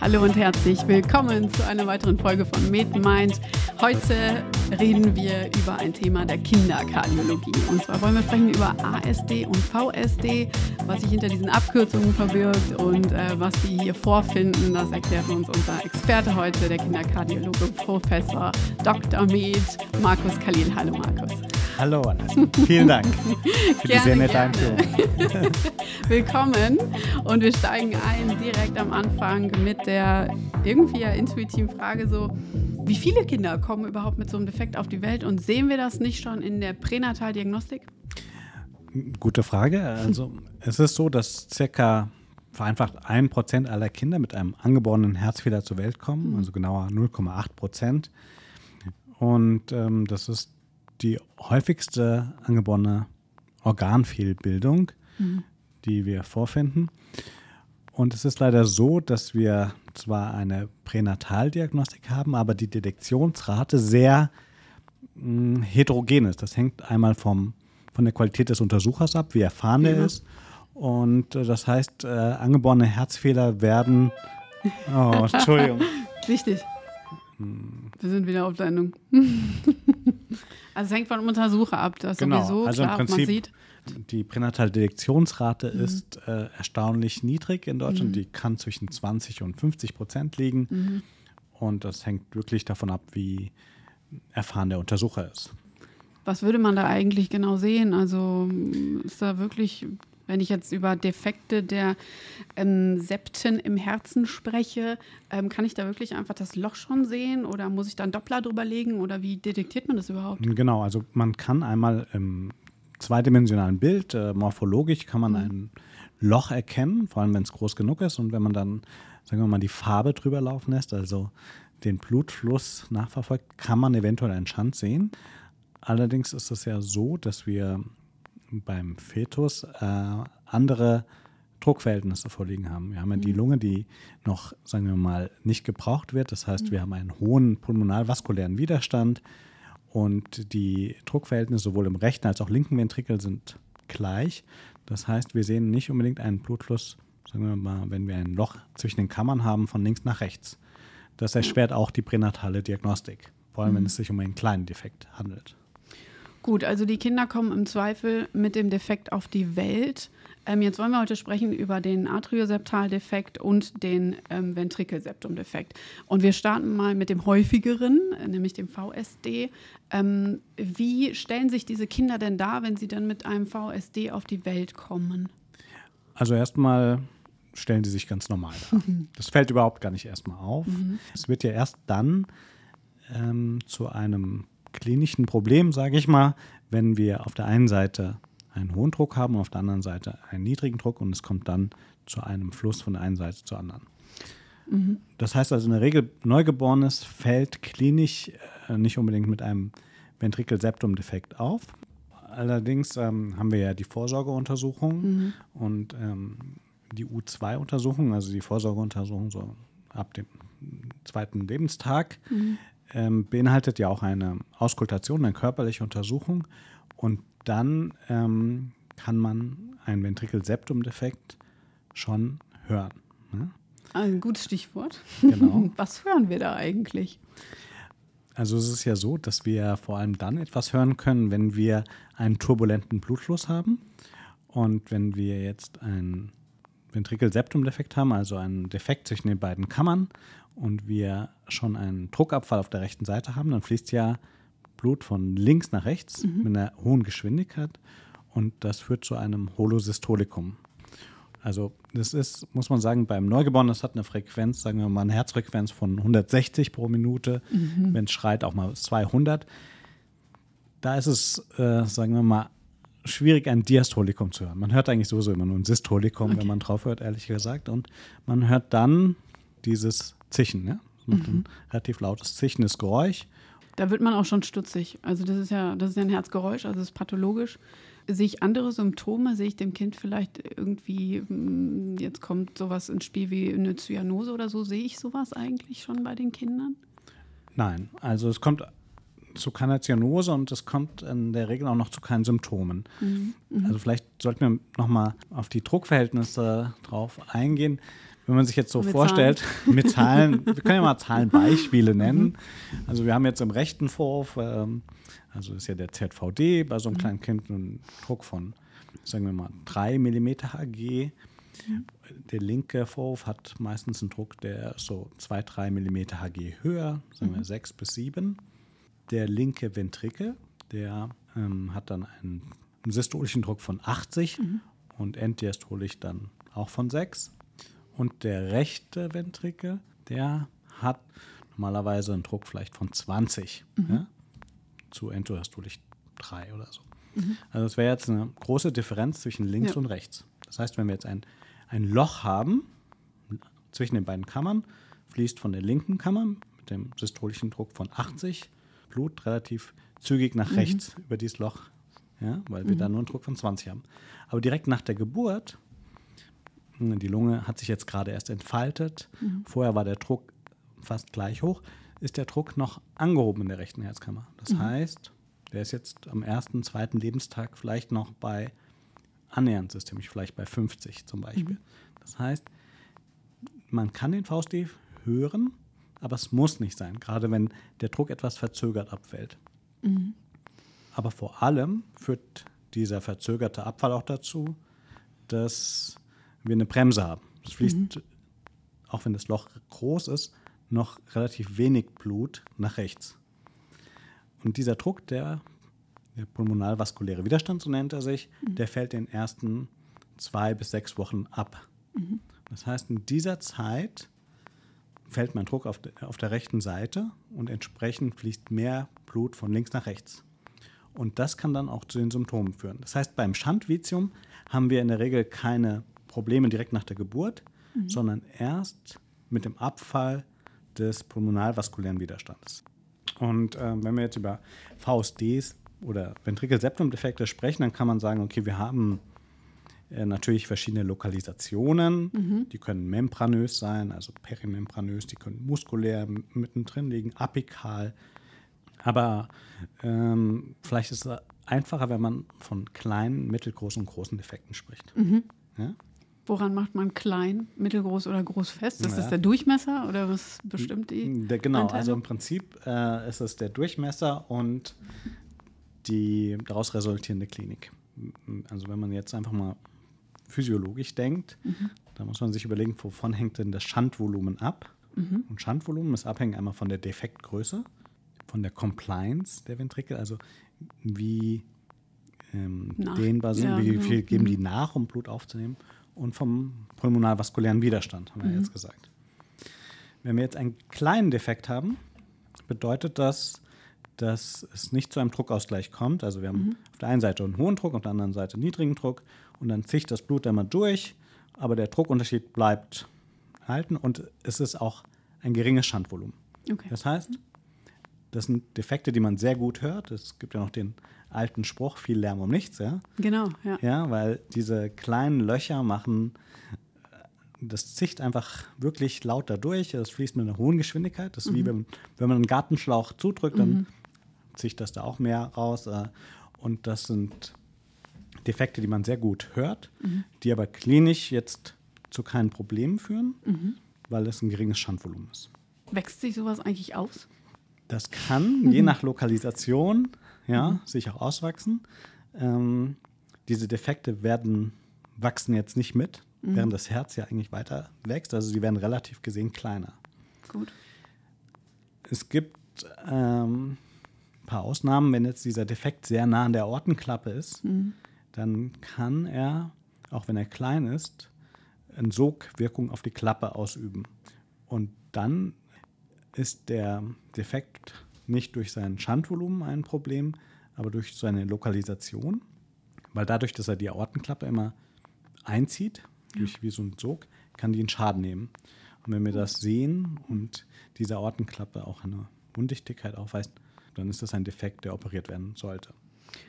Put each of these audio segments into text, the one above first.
Hallo und herzlich willkommen zu einer weiteren Folge von MedMind. Heute reden wir über ein Thema der Kinderkardiologie. Und zwar wollen wir sprechen über ASD und VSD, was sich hinter diesen Abkürzungen verbirgt und äh, was wir hier vorfinden. Das erklärt uns unser Experte heute, der Kinderkardiologe Professor Dr. Med Markus Khalil. Hallo Markus. Hallo Vanessa. Vielen Dank für die sehr nette Einführung. Willkommen und wir steigen ein direkt am Anfang mit der irgendwie ja intuitiven Frage so, wie viele Kinder kommen überhaupt mit so einem Defekt auf die Welt und sehen wir das nicht schon in der Pränataldiagnostik? Gute Frage. Also es ist so, dass circa vereinfacht ein Prozent aller Kinder mit einem angeborenen Herzfehler zur Welt kommen, also genauer 0,8 Prozent. Und ähm, das ist die häufigste angeborene Organfehlbildung, mhm. die wir vorfinden. Und es ist leider so, dass wir zwar eine Pränataldiagnostik haben, aber die Detektionsrate sehr mh, hm, heterogen ist. Das hängt einmal vom, von der Qualität des Untersuchers ab, wie erfahren er ist. Und äh, das heißt, äh, angeborene Herzfehler werden. Oh, Entschuldigung. Wichtig. Hm. Wir sind wieder auf Sendung. Also es hängt vom Untersucher ab, das genau. sowieso also klar, im Prinzip, man sieht. Die Pränataldetektionsrate mhm. ist äh, erstaunlich niedrig in Deutschland. Mhm. Die kann zwischen 20 und 50 Prozent liegen. Mhm. Und das hängt wirklich davon ab, wie erfahren der Untersucher ist. Was würde man da eigentlich genau sehen? Also ist da wirklich wenn ich jetzt über Defekte der ähm, Septen im Herzen spreche, ähm, kann ich da wirklich einfach das Loch schon sehen oder muss ich dann Doppler drüber legen oder wie detektiert man das überhaupt? Genau, also man kann einmal im zweidimensionalen Bild, äh, morphologisch, kann man mhm. ein Loch erkennen, vor allem wenn es groß genug ist und wenn man dann, sagen wir mal, die Farbe drüber laufen lässt, also den Blutfluss nachverfolgt, kann man eventuell einen Schand sehen. Allerdings ist es ja so, dass wir beim Fetus äh, andere Druckverhältnisse vorliegen haben. Wir haben ja die mhm. Lunge, die noch, sagen wir mal, nicht gebraucht wird. Das heißt, wir haben einen hohen pulmonalvaskulären Widerstand und die Druckverhältnisse sowohl im rechten als auch linken Ventrikel sind gleich. Das heißt, wir sehen nicht unbedingt einen Blutfluss, sagen wir mal, wenn wir ein Loch zwischen den Kammern haben, von links nach rechts. Das erschwert auch die pränatale Diagnostik, vor allem wenn mhm. es sich um einen kleinen Defekt handelt. Gut, also die Kinder kommen im Zweifel mit dem Defekt auf die Welt. Ähm, jetzt wollen wir heute sprechen über den Atrioseptaldefekt und den ähm, Ventrikelseptumdefekt. Und wir starten mal mit dem häufigeren, nämlich dem VSD. Ähm, wie stellen sich diese Kinder denn dar, wenn sie dann mit einem VSD auf die Welt kommen? Also erstmal stellen sie sich ganz normal dar. Das fällt überhaupt gar nicht erstmal auf. Mhm. Es wird ja erst dann ähm, zu einem klinischen Problem, sage ich mal, wenn wir auf der einen Seite einen hohen Druck haben auf der anderen Seite einen niedrigen Druck und es kommt dann zu einem Fluss von der einen Seite zur anderen. Mhm. Das heißt also in der Regel, Neugeborenes fällt klinisch äh, nicht unbedingt mit einem Ventrikelseptumdefekt auf. Allerdings ähm, haben wir ja die Vorsorgeuntersuchung mhm. und ähm, die U2-Untersuchung, also die Vorsorgeuntersuchung so ab dem zweiten Lebenstag. Mhm ähm, beinhaltet ja auch eine Auskultation, eine körperliche Untersuchung. Und dann ähm, kann man einen Ventrikelseptumdefekt schon hören. Ne? Ein gutes Stichwort. Genau. Was hören wir da eigentlich? Also es ist ja so, dass wir vor allem dann etwas hören können, wenn wir einen turbulenten Blutfluss haben. Und wenn wir jetzt einen Ventrikelseptumdefekt haben, also einen Defekt zwischen den beiden Kammern und wir schon einen Druckabfall auf der rechten Seite haben, dann fließt ja Blut von links nach rechts mhm. mit einer hohen Geschwindigkeit und das führt zu einem Holosystolikum. Also das ist, muss man sagen, beim Neugeborenen, das hat eine Frequenz, sagen wir mal eine Herzfrequenz von 160 pro Minute, mhm. wenn es schreit auch mal 200. Da ist es, äh, sagen wir mal, schwierig, ein Diastolikum zu hören. Man hört eigentlich sowieso immer nur ein Systolikum, okay. wenn man drauf hört, ehrlich gesagt. Und man hört dann dieses Zischen, ja? Mhm. ein relativ lautes, zichendes Geräusch. Da wird man auch schon stutzig. Also das ist ja, das ist ja ein Herzgeräusch, also es ist pathologisch. Sehe ich andere Symptome? Sehe ich dem Kind vielleicht irgendwie, hm, jetzt kommt sowas ins Spiel wie eine Zyanose oder so? Sehe ich sowas eigentlich schon bei den Kindern? Nein, also es kommt zu keiner Zyanose und es kommt in der Regel auch noch zu keinen Symptomen. Mhm. Mhm. Also vielleicht sollten wir nochmal auf die Druckverhältnisse drauf eingehen wenn man sich jetzt so Mit vorstellt, mit Zahlen, wir können ja mal Zahlenbeispiele nennen. Also wir haben jetzt im rechten Vorhof, ähm, also ist ja der ZVD, bei so einem kleinen Kind einen Druck von, sagen wir mal, 3 mm Hg. Der linke Vorhof hat meistens einen Druck, der ist so 2-3 mm Hg höher, sagen wir 6 bis 7. Der linke Ventrikel, der ähm, hat dann einen, einen systolischen Druck von 80 und enddiastolisch dann auch von 6. Und der rechte Ventrikel, der hat normalerweise einen Druck vielleicht von 20 ja, zu enddiastolisch 3 oder so. Also das wäre jetzt eine große Differenz zwischen links Ja. und rechts. Das heißt, wenn wir jetzt ein, ein Loch haben zwischen den beiden Kammern, fließt von der linken Kammer mit dem systolischen Druck von 80 Blut relativ zügig nach rechts über dieses Loch, ja, weil wir da nur einen Druck von 20 haben. Aber direkt nach der Geburt, die Lunge hat sich jetzt gerade erst entfaltet, vorher war der Druck fast gleich hoch, ist der Druck noch angehoben in der rechten Herzkammer. Das heißt, der ist jetzt am ersten, zweiten Lebenstag vielleicht noch bei annähernd systemisch, vielleicht bei 50 zum Beispiel. Das heißt, man kann den VSD hören, aber es muss nicht sein, gerade wenn der Druck etwas verzögert abfällt. Aber vor allem führt dieser verzögerte Abfall auch dazu, dass wir eine Bremse haben. Es fließt, auch wenn das Loch groß ist, noch relativ wenig Blut nach rechts. Und dieser Druck, der, der pulmonalvaskuläre Widerstand, so nennt er sich, der fällt in den ersten zwei bis sechs Wochen ab. Das heißt, in dieser Zeit fällt mein Druck auf, de, auf der rechten Seite und entsprechend fließt mehr Blut von links nach rechts. Und das kann dann auch zu den Symptomen führen. Das heißt, beim Schandvitium haben wir in der Regel keine Probleme direkt nach der Geburt, sondern erst mit dem Abfall des pulmonalvaskulären Widerstandes. Und ähm, wenn wir jetzt über VSDs oder Ventrikelseptumdefekte sprechen, dann kann man sagen, okay, wir haben äh, natürlich verschiedene Lokalisationen. Die können membranös sein, also perimembranös, die können muskulär mittendrin liegen, apikal. Aber ähm, vielleicht ist es einfacher, wenn man von kleinen, mittelgroßen und großen Defekten spricht. Ja? Woran macht man klein, mittelgroß oder groß fest? Ist Ja. das der Durchmesser oder was bestimmt die? Der, genau, Anteile? also im Prinzip äh, ist es der Durchmesser und die daraus resultierende Klinik. Also wenn man jetzt einfach mal physiologisch denkt, da muss man sich überlegen, wovon hängt denn das Schandvolumen ab? Und Schandvolumen ist abhängig einmal von der Defektgröße, von der Compliance der Ventrikel, also wie ähm, dehnbar sind, ja, wie genau. viel geben Mhm. die nach, um Blut aufzunehmen und vom pulmonalvaskulären Widerstand, haben wir Mhm. jetzt gesagt. Wenn wir jetzt einen kleinen Defekt haben, bedeutet das, dass es nicht zu einem Druckausgleich kommt. Also wir haben Mhm. auf der einen Seite einen hohen Druck, auf der anderen Seite einen niedrigen Druck und dann zieht das Blut einmal durch, aber der Druckunterschied bleibt halten und es ist auch ein geringes Schandvolumen. Okay. Das heißt, das sind Defekte, die man sehr gut hört. Es gibt ja noch den alten Spruch, viel Lärm um nichts, ja. Genau, ja. Ja, weil diese kleinen Löcher machen, äh, das zicht einfach wirklich laut da durch. Es fließt mit einer hohen Geschwindigkeit. Das ist wie wenn, wenn man einen Gartenschlauch zudrückt, dann zicht das da auch mehr raus. äh, Und das sind Defekte, die man sehr gut hört, die aber klinisch jetzt zu keinen Problemen führen, weil es ein geringes Schandvolumen ist. Wächst sich sowas eigentlich aus? Das kann je nach Lokalisation ja, sich auch auswachsen. Ähm, diese Defekte werden, wachsen jetzt nicht mit, während das Herz ja eigentlich weiter wächst. Also sie werden relativ gesehen kleiner. Gut. Es gibt ähm, ein paar Ausnahmen, wenn jetzt dieser Defekt sehr nah an der Aortenklappe ist, dann kann er, auch wenn er klein ist, eine Sogwirkung auf die Klappe ausüben. Und dann ist der Defekt nicht durch sein Schandvolumen ein Problem, aber durch seine Lokalisation, weil dadurch, dass er die Aortenklappe immer einzieht, durch wie so ein Sog, kann die einen Schaden nehmen. Und wenn wir das sehen und diese Aortenklappe auch eine Undichtigkeit aufweist, dann ist das ein Defekt, der operiert werden sollte.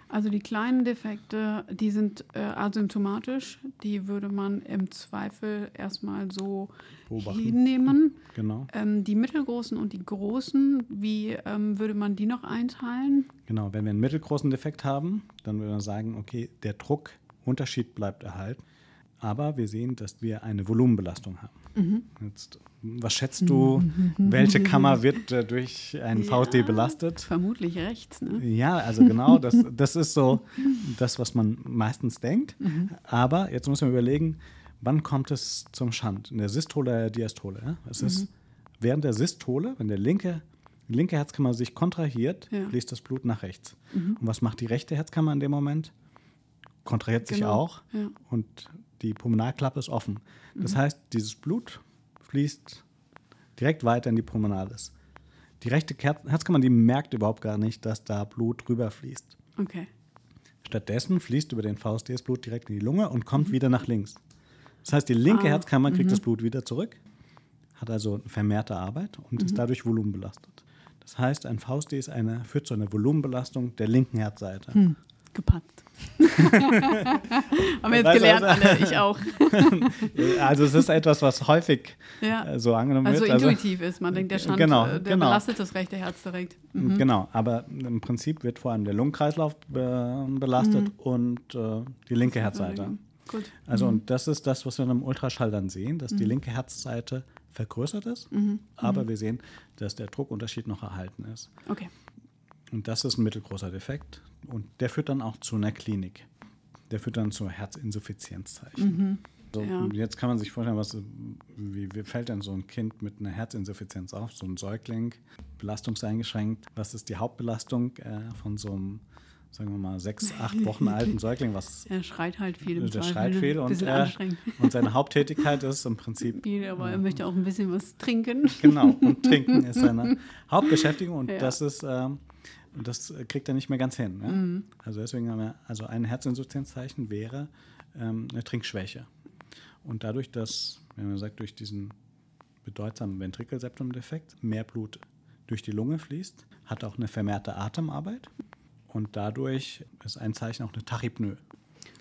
Also die kleinen Defekte, die sind äh, asymptomatisch. Die würde man im Zweifel erstmal so Beobachten. hinnehmen. Genau. Ähm, die mittelgroßen und die großen, wie ähm, würde man die noch einteilen? Genau, wenn wir einen mittelgroßen Defekt haben, dann würde man sagen, okay, der Druckunterschied bleibt erhalten, Aber wir sehen, dass wir eine Volumenbelastung haben. Mhm. Jetzt, was schätzt du, welche Kammer wird äh, durch einen ja, VSD belastet? Vermutlich rechts. Ne? Ja, also genau, das, das ist so das, was man meistens denkt. Mhm. Aber jetzt muss man überlegen, wann kommt es zum Schand? In der Systole oder der Diastole? Ja? Es ist mhm. während der Systole, wenn der linke, die linke Herzkammer sich kontrahiert, ja. fließt das Blut nach rechts. Mhm. Und was macht die rechte Herzkammer in dem Moment? Kontrahiert sich genau. auch ja. und die Pulmonalklappe ist offen. Das mhm. heißt, dieses Blut fließt direkt weiter in die Pulmonalis. Die rechte Herzkammer, die merkt überhaupt gar nicht, dass da Blut rüberfließt. Okay. Stattdessen fließt über den VSD das Blut direkt in die Lunge und kommt mhm. wieder nach links. Das heißt, die linke ah, Herzkammer kriegt mhm. das Blut wieder zurück, hat also vermehrte Arbeit und mhm. ist dadurch volumenbelastet. Das heißt, ein VSD ist eine, führt zu einer Volumenbelastung der linken Herzseite. Gepackt. Haben wir jetzt gelernt, also, alle, ich auch. also es ist etwas, was häufig ja. Äh, so angenommen also wird. Also intuitiv ist, man denkt, der Schand, genau, äh, der genau. belastet das rechte Herz direkt. Mhm. Genau, aber im Prinzip wird vor allem der Lungenkreislauf be belastet mhm. und äh, die linke Herzseite. Gut. Also mhm. und das ist das, was wir im Ultraschall dann sehen, dass die mhm. linke Herzseite vergrößert ist, mhm. aber wir sehen, dass der Druckunterschied noch erhalten ist. Okay. Und das ist ein mittelgroßer Defekt. Und der führt dann auch zu einer Klinik. Der führt dann zu Herzinsuffizienzzeichen. Mhm. So, ja. Jetzt kann man sich vorstellen, was, wie, wie, fällt denn so ein Kind mit einer Herzinsuffizienz auf, so ein Säugling, belastungseingeschränkt. Was ist die Hauptbelastung äh, von so einem, sagen wir mal, sechs, acht Wochen alten Säugling? Was, er schreit halt viel. Der schreit viel und, äh, und seine Haupttätigkeit ist im Prinzip. Viel, aber er möchte auch ein bisschen was trinken. Genau, und trinken ist seine Hauptbeschäftigung und ja. das ist. Äh, und das äh, kriegt er nicht mehr ganz hin. Ja? Mhm. Also deswegen haben wir, also ein Herzinsuffizienzzeichen wäre ähm, eine Trinkschwäche. Und dadurch, dass, wenn man sagt, durch diesen bedeutsamen Ventrikelseptumdefekt mehr Blut durch die Lunge fließt, hat auch eine vermehrte Atemarbeit. Und dadurch ist ein Zeichen auch eine Tachypnoe.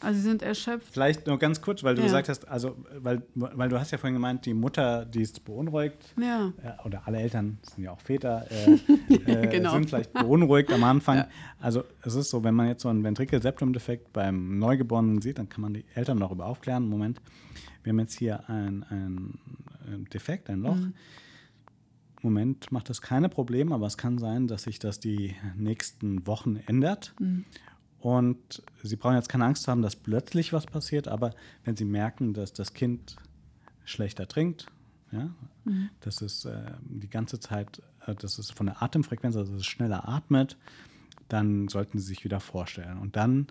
Also sie sind erschöpft. Vielleicht nur ganz kurz, weil du ja. gesagt hast, also weil, weil du hast ja vorhin gemeint, die Mutter, die ist beunruhigt, ja. äh, oder alle Eltern sind ja auch Väter, äh, äh, genau. sind vielleicht beunruhigt am Anfang. Ja. Also es ist so, wenn man jetzt so einen Ventrikelseptumdefekt beim Neugeborenen sieht, dann kann man die Eltern darüber aufklären. Moment, wir haben jetzt hier ein, ein Defekt, ein Loch. Mhm. Moment macht das keine Probleme, aber es kann sein, dass sich das die nächsten Wochen ändert. Mhm. Und Sie brauchen jetzt keine Angst haben, dass plötzlich was passiert, aber wenn Sie merken, dass das Kind schlechter trinkt, ja, mhm. dass es äh, die ganze Zeit, äh, dass es von der Atemfrequenz, also dass es schneller atmet, dann sollten Sie sich wieder vorstellen. Und dann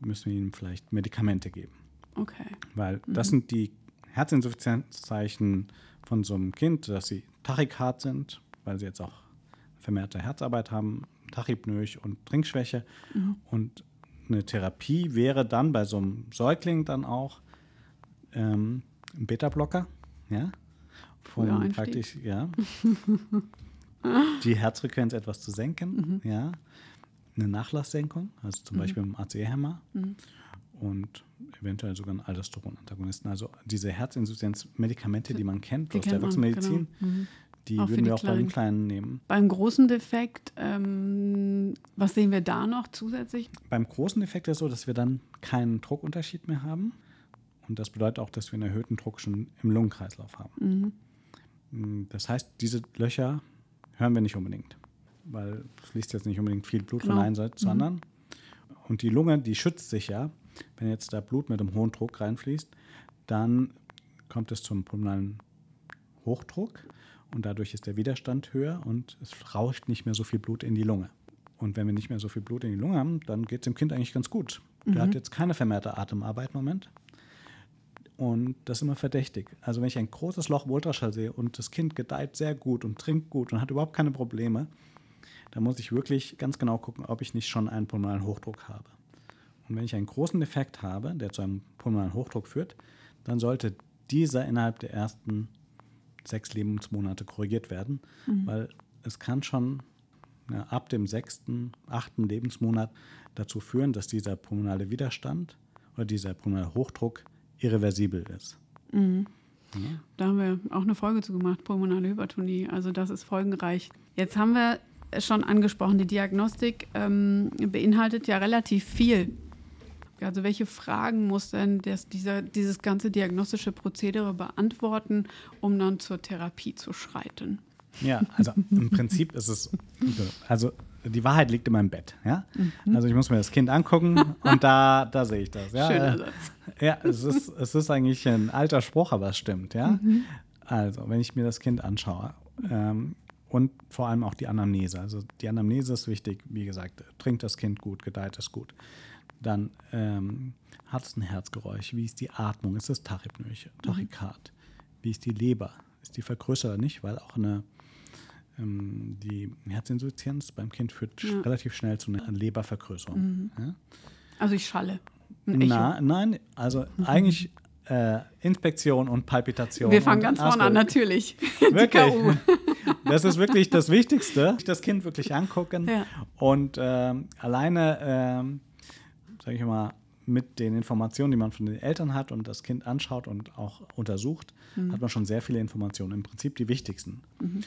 müssen wir Ihnen vielleicht Medikamente geben. Okay. Weil mhm. das sind die Herzinsuffizienzzeichen von so einem Kind, dass sie tachykard sind, weil sie jetzt auch vermehrte Herzarbeit haben, Tachypnoe und Trinkschwäche. Mhm. Und eine Therapie wäre dann bei so einem Säugling dann auch ähm, ein Beta-Blocker, ja, um praktisch, ja, die Herzfrequenz etwas zu senken, mhm. ja, eine Nachlasssenkung, also zum mhm. Beispiel mit dem ACE-Hämmer mhm. und eventuell sogar einen Aldosteron-Antagonisten. Also diese Herzinsuffizienz-Medikamente, die man kennt die aus der Erwachsenenmedizin, genau. Mhm. Die auch würden wir auch Kleinen. bei den Kleinen nehmen. Beim großen Defekt, ähm, was sehen wir da noch zusätzlich? Beim großen Defekt ist es so, dass wir dann keinen Druckunterschied mehr haben. Und das bedeutet auch, dass wir einen erhöhten Druck schon im Lungenkreislauf haben. Mhm. Mm, das heißt, diese Löcher hören wir nicht unbedingt, weil es fließt jetzt nicht unbedingt viel Blut genau. von einer Seite zur mhm. anderen. Und die Lunge, die schützt sich ja. Wenn jetzt da Blut mit einem hohen Druck reinfließt, dann kommt es zum pulmonalen Hochdruck und dadurch ist der Widerstand höher und es rauscht nicht mehr so viel Blut in die Lunge. Und wenn wir nicht mehr so viel Blut in die Lunge haben, dann geht es dem Kind eigentlich ganz gut. Mhm. Der hat jetzt keine vermehrte Atemarbeit im Moment. Und das ist immer verdächtig. Also wenn ich ein großes Loch im Ultraschall sehe und das Kind gedeiht sehr gut und trinkt gut und hat überhaupt keine Probleme, dann muss ich wirklich ganz genau gucken, ob ich nicht schon einen pulmonalen Hochdruck habe. Und wenn ich einen großen Defekt habe, der zu einem pulmonalen Hochdruck führt, dann sollte dieser innerhalb der ersten sechs Lebensmonate korrigiert werden, mhm. weil es kann schon ja, ab dem sechsten, achten Lebensmonat dazu führen, dass dieser pulmonale Widerstand oder dieser pulmonale Hochdruck irreversibel ist. Mhm. Ja. Da haben wir auch eine Folge zu gemacht, pulmonale Hypertonie. Also das ist folgenreich. Jetzt haben wir schon angesprochen, die Diagnostik ähm, beinhaltet ja relativ viel Also welche Fragen muss denn das, dieser, dieses ganze diagnostische Prozedere beantworten, um dann zur Therapie zu schreiten? Ja, also im Prinzip ist es, also die Wahrheit liegt in meinem Bett. Ja? Mhm. Also ich muss mir das Kind angucken und da, da sehe ich das. Ja? Schöner Satz. Ja, es ist, es ist eigentlich ein alter Spruch, aber es stimmt. Ja? Mhm. Also, wenn ich mir das Kind anschaue ähm, und vor allem auch die Anamnese. Also die Anamnese ist wichtig, wie gesagt, trinkt das Kind gut, gedeiht es gut. Dann ähm, hat es ein Herzgeräusch, wie ist die Atmung, ist es Tachypnoe, Tachykard, mhm. wie ist die Leber, ist die vergrößert oder nicht, weil auch eine ähm, die Herzinsuffizienz beim Kind führt ja. relativ schnell zu einer Lebervergrößerung. Mhm. Ja? Also ich schalle. Na, nein, also mhm. eigentlich äh, Inspektion und Palpitation. Wir fangen ganz vorne an, natürlich. Wirklich. das ist wirklich das Wichtigste. Das Kind wirklich angucken ja. und ähm, alleine, ähm, sage ich mal, mit den Informationen, die man von den Eltern hat und das Kind anschaut und auch untersucht, mhm. hat man schon sehr viele Informationen. Im Prinzip die wichtigsten. Mhm.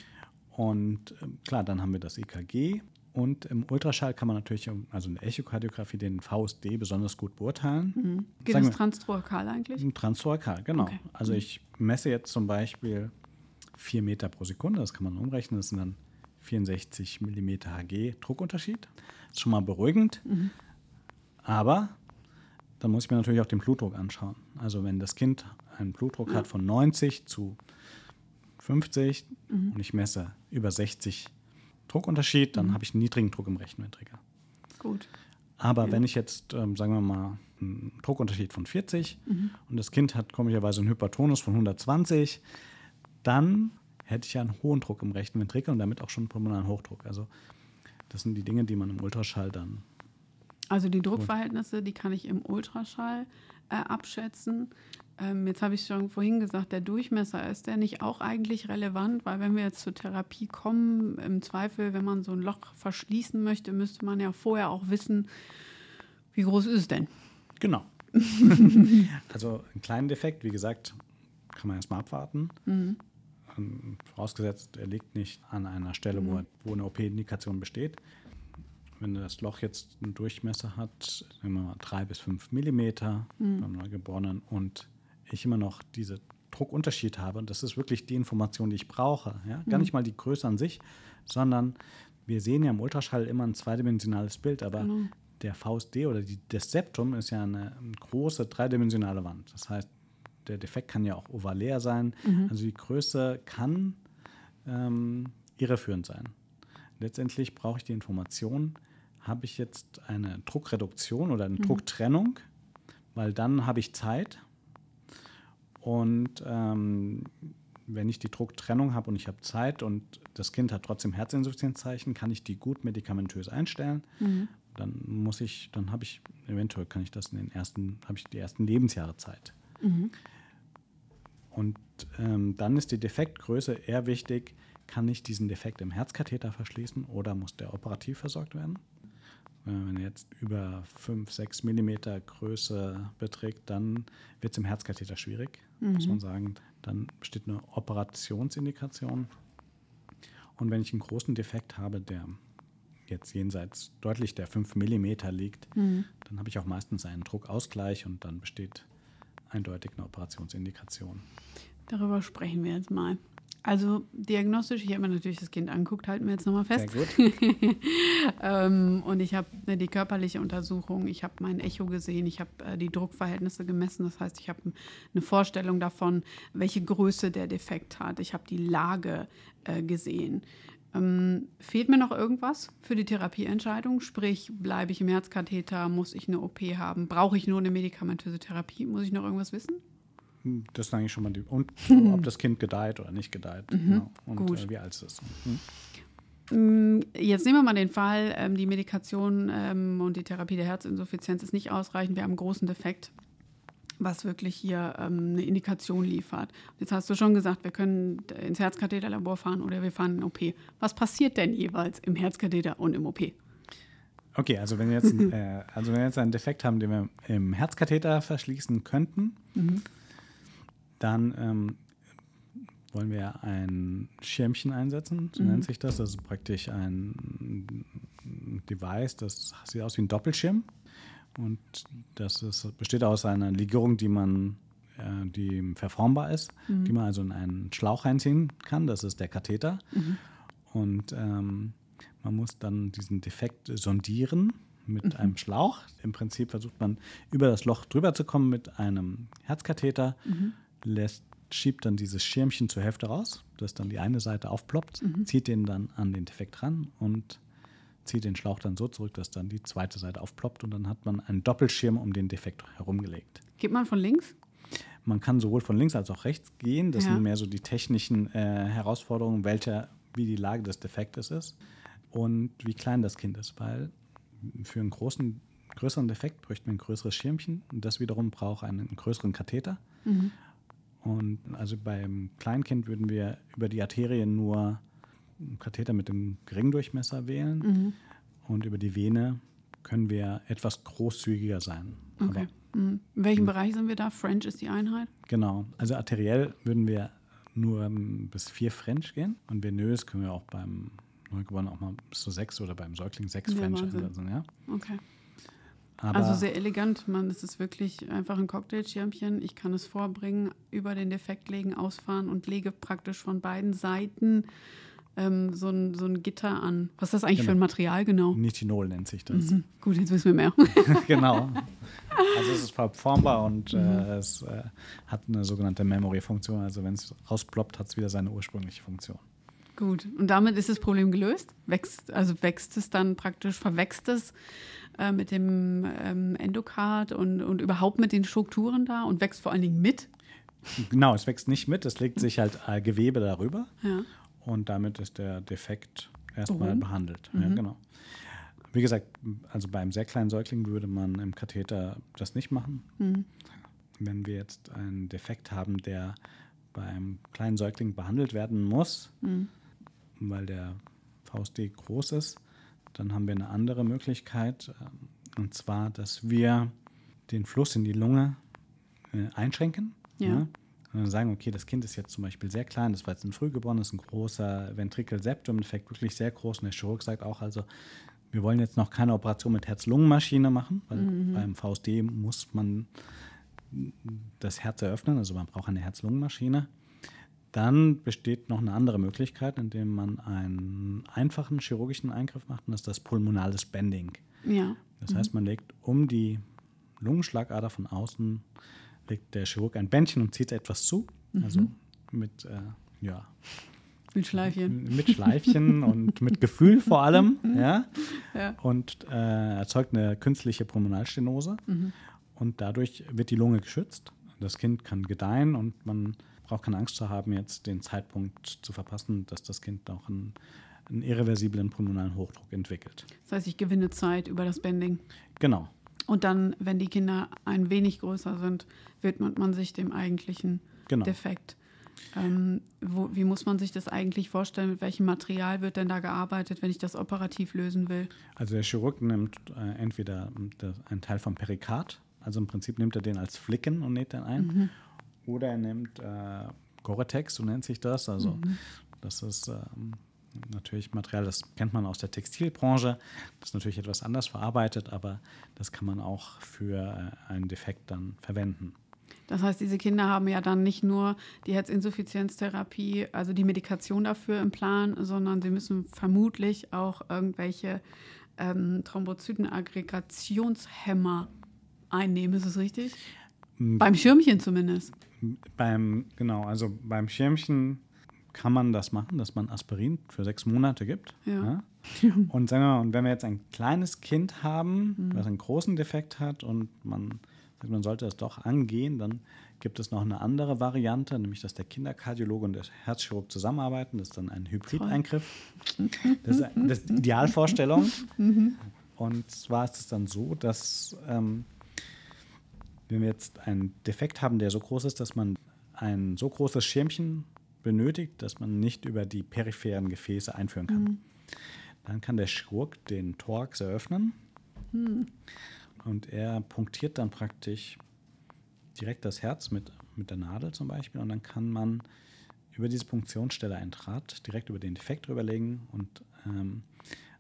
Und ähm, klar, dann haben wir das EKG. Und im Ultraschall kann man natürlich, also in der Echokardiographie, den VSD besonders gut beurteilen. Mhm. Geht Sagen es transthorakal eigentlich? Transthorakal, genau. Okay. Also mhm. ich messe jetzt zum Beispiel 4 Meter pro Sekunde, das kann man umrechnen, das sind dann 64 Millimeter Hg Druckunterschied. Das ist schon mal beruhigend. Mhm. Aber dann muss ich mir natürlich auch den Blutdruck anschauen. Also wenn das Kind einen Blutdruck hat von 90 zu 50 mhm. und ich messe über 60 Druckunterschied, dann mhm. habe ich einen niedrigen Druck im rechten Ventrikel. Gut. Aber ja. wenn ich jetzt, ähm, sagen wir mal, einen Druckunterschied von 40 mhm. und das Kind hat komischerweise einen Hypertonus von 120, dann hätte ich ja einen hohen Druck im rechten Ventrikel und damit auch schon einen pulmonalen Hochdruck. Also das sind die Dinge, die man im Ultraschall dann. Also die Druckverhältnisse, die kann ich im Ultraschall äh, abschätzen. Ähm, jetzt habe ich schon vorhin gesagt, der Durchmesser, ist der nicht auch eigentlich relevant? Weil wenn wir jetzt zur Therapie kommen, im Zweifel, wenn man so ein Loch verschließen möchte, müsste man ja vorher auch wissen, wie groß ist es denn? Genau. also einen kleinen Defekt, wie gesagt, kann man erstmal abwarten. Mhm. Ähm, vorausgesetzt, er liegt nicht an einer Stelle, mhm. wo, wo eine OP-Indikation besteht. Wenn das Loch jetzt einen Durchmesser hat, nehmen wir mal drei bis fünf Millimeter mhm. beim Neugeborenen und ich immer noch diese Druckunterschied habe, und das ist wirklich die Information, die ich brauche, ja? gar mhm. nicht mal die Größe an sich, sondern wir sehen ja im Ultraschall immer ein zweidimensionales Bild, aber genau. der VSD oder die, das Septum ist ja eine, eine große dreidimensionale Wand. Das heißt, der Defekt kann ja auch ovalär sein. Mhm. Also die Größe kann ähm, irreführend sein. Letztendlich brauche ich die Information, habe ich jetzt eine Druckreduktion oder eine mhm. Drucktrennung, weil dann habe ich Zeit und ähm, wenn ich die Drucktrennung habe und ich habe Zeit und das Kind hat trotzdem Herzinsuffizienzzeichen, kann ich die gut medikamentös einstellen. Mhm. Dann muss ich, dann habe ich, eventuell kann ich das in den ersten, habe ich die ersten Lebensjahre Zeit. Mhm. Und ähm, dann ist die Defektgröße eher wichtig, kann ich diesen Defekt im Herzkatheter verschließen oder muss der operativ versorgt werden? Wenn er jetzt über 5, 6 Millimeter Größe beträgt, dann wird es im Herzkatheter schwierig, mhm. muss man sagen. Dann besteht eine Operationsindikation. Und wenn ich einen großen Defekt habe, der jetzt jenseits deutlich der 5 Millimeter liegt, mhm. dann habe ich auch meistens einen Druckausgleich und dann besteht eindeutig eine Operationsindikation. Darüber sprechen wir jetzt mal. Also diagnostisch, ich habe mir natürlich das Kind angeguckt, halten wir jetzt nochmal fest. Sehr gut. ähm, und ich habe äh, die körperliche Untersuchung, ich habe mein Echo gesehen, ich habe äh, die Druckverhältnisse gemessen. Das heißt, ich habe eine Vorstellung davon, welche Größe der Defekt hat. Ich habe die Lage äh, gesehen. Ähm, fehlt mir noch irgendwas für die Therapieentscheidung? Sprich, bleibe ich im Herzkatheter? Muss ich eine OP haben? Brauche ich nur eine medikamentöse Therapie? Muss ich noch irgendwas wissen? Das ist eigentlich schon mal die. Und ob das Kind gedeiht oder nicht gedeiht. Mhm. Genau. Und Gut. Äh, wie alt ist es? Mhm. Jetzt nehmen wir mal den Fall, ähm, die Medikation ähm, und die Therapie der Herzinsuffizienz ist nicht ausreichend. Wir haben einen großen Defekt, was wirklich hier ähm, eine Indikation liefert. Jetzt hast du schon gesagt, wir können ins Herzkatheterlabor fahren oder wir fahren in OP. Was passiert denn jeweils im Herzkatheter und im OP? Okay, also wenn wir jetzt, äh, also wenn wir jetzt einen Defekt haben, den wir im Herzkatheter verschließen könnten, mhm dann ähm, wollen wir ein Schirmchen einsetzen, so mhm. nennt sich das. Das ist praktisch ein Device, das sieht aus wie ein Doppelschirm. Und das ist, besteht aus einer Legierung, die man äh, die verformbar ist, mhm. die man also in einen Schlauch reinziehen kann. Das ist der Katheter. Mhm. Und ähm, man muss dann diesen Defekt sondieren mit mhm. einem Schlauch. Im Prinzip versucht man über das Loch drüber zu kommen mit einem Herzkatheter, mhm. Lässt, schiebt dann dieses Schirmchen zur Hälfte raus, dass dann die eine Seite aufploppt, mhm. zieht den dann an den Defekt ran und zieht den Schlauch dann so zurück, dass dann die zweite Seite aufploppt und dann hat man einen Doppelschirm um den Defekt herumgelegt. Geht man von links? Man kann sowohl von links als auch rechts gehen. Das ja. sind mehr so die technischen äh, Herausforderungen, welcher, wie die Lage des Defektes ist und wie klein das Kind ist, weil für einen großen, größeren Defekt bräuchte man ein größeres Schirmchen und das wiederum braucht einen größeren Katheter. Mhm. Und also beim Kleinkind würden wir über die Arterien nur einen Katheter mit einem geringen Durchmesser wählen mhm. und über die Vene können wir etwas großzügiger sein. Okay. Mhm. In welchem Bereich sind wir da? French ist die Einheit? Genau. Also arteriell würden wir nur bis vier French gehen und venös können wir auch beim Neugeborenen auch mal bis zu sechs oder beim Säugling sechs ja, French einsetzen. Ja? Okay. Aber also sehr elegant, man. Es ist wirklich einfach ein Cocktailschirmchen. Ich kann es vorbringen, über den Defekt legen, ausfahren und lege praktisch von beiden Seiten ähm, so, ein, so ein Gitter an. Was ist das eigentlich genau. für ein Material genau? Nithinol nennt sich das. Mhm. Gut, jetzt wissen wir mehr. genau. Also es ist verformbar und äh, mhm. es äh, hat eine sogenannte Memory-Funktion. Also wenn es rausploppt, hat es wieder seine ursprüngliche Funktion. Gut. Und damit ist das Problem gelöst? Wächst, also wächst es dann praktisch, verwächst es äh, mit dem ähm, Endokard und, und überhaupt mit den Strukturen da und wächst vor allen Dingen mit? Genau, es wächst nicht mit, es legt sich halt äh, Gewebe darüber. Ja und damit ist der Defekt erstmal mhm. behandelt. Mhm. Ja, genau. Wie gesagt, also beim sehr kleinen Säugling würde man im Katheter das nicht machen. Mhm. Wenn wir jetzt einen Defekt haben, der beim kleinen Säugling behandelt werden muss, mhm. weil der VSD groß ist, dann haben wir eine andere Möglichkeit. Äh, und zwar, dass wir den Fluss in die Lunge äh, einschränken. Ja. ja und dann sagen, okay, das Kind ist jetzt zum Beispiel sehr klein, das war jetzt ein Frühgeborenes, ein großer Ventrikel-Septum-Defekt, wirklich sehr groß. Und der Chirurg sagt auch, also wir wollen jetzt noch keine Operation mit Herz-Lungen-Maschine machen, weil mhm. beim VSD muss man das Herz eröffnen, also man braucht eine Herz-Lungen-Maschine. Dann besteht noch eine andere Möglichkeit, indem man einen einfachen chirurgischen Eingriff macht, und das ist das pulmonales Bending. Ja. Das mhm. heißt, man legt um die Lungenschlagader von außen legt der Chirurg ein Bändchen und zieht etwas zu. Mhm. Also mit, äh, ja. Mit Schleifchen. Mit Schleifchen und mit Gefühl vor allem. Mhm. Ja. ja. Und äh, erzeugt eine künstliche Pulmonalstenose. Mhm. Und dadurch wird die Lunge geschützt. Das Kind kann gedeihen und man braucht keine Angst zu haben, jetzt den Zeitpunkt zu verpassen, dass das Kind auch einen, einen irreversiblen pulmonalen Hochdruck entwickelt. Das heißt, ich gewinne Zeit über das Bending. Genau. Und dann, wenn die Kinder ein wenig größer sind, widmet man sich dem eigentlichen genau. Defekt. Ähm, wo, wie muss man sich das eigentlich vorstellen? Mit welchem Material wird denn da gearbeitet, wenn ich das operativ lösen will? Also der Chirurg nimmt äh, entweder einen Teil vom Perikard, also im Prinzip nimmt er den als Flicken und näht den ein, mhm. Oder er nimmt äh, Gore-Tex, so nennt sich das. Also mhm. das ist ähm, natürlich Material, das kennt man aus der Textilbranche. Das ist natürlich etwas anders verarbeitet, aber das kann man auch für äh, einen Defekt dann verwenden. Das heißt, diese Kinder haben ja dann nicht nur die Herzinsuffizienztherapie, also die Medikation dafür im Plan, sondern sie müssen vermutlich auch irgendwelche ähm, Thrombozytenaggregationshemmer einnehmen. Ist das richtig? Beim Schirmchen zumindest. Beim, genau, also beim Schirmchen kann man das machen, dass man Aspirin für sechs Monate gibt. Ja. ja. Und sagen wir mal, und wenn wir jetzt ein kleines Kind haben, mhm. das einen großen Defekt hat und man sagt, man sollte es doch angehen, dann gibt es noch eine andere Variante, nämlich dass der Kinderkardiologe und der Herzchirurg zusammenarbeiten. Das ist dann ein Hybrideingriff. Das ist, das ist die Idealvorstellung. Mhm. Und zwar ist es dann so, dass ähm, wenn wir jetzt einen Defekt haben, der so groß ist, dass man ein so großes Schirmchen benötigt, dass man nicht über die peripheren Gefäße einführen kann. Mhm. Dann kann der Chirurg den Thorax eröffnen mhm. und er punktiert dann praktisch direkt das Herz mit, mit der Nadel zum Beispiel und dann kann man über diese Punktionsstelle ein Draht direkt über den Defekt drüberlegen und ähm,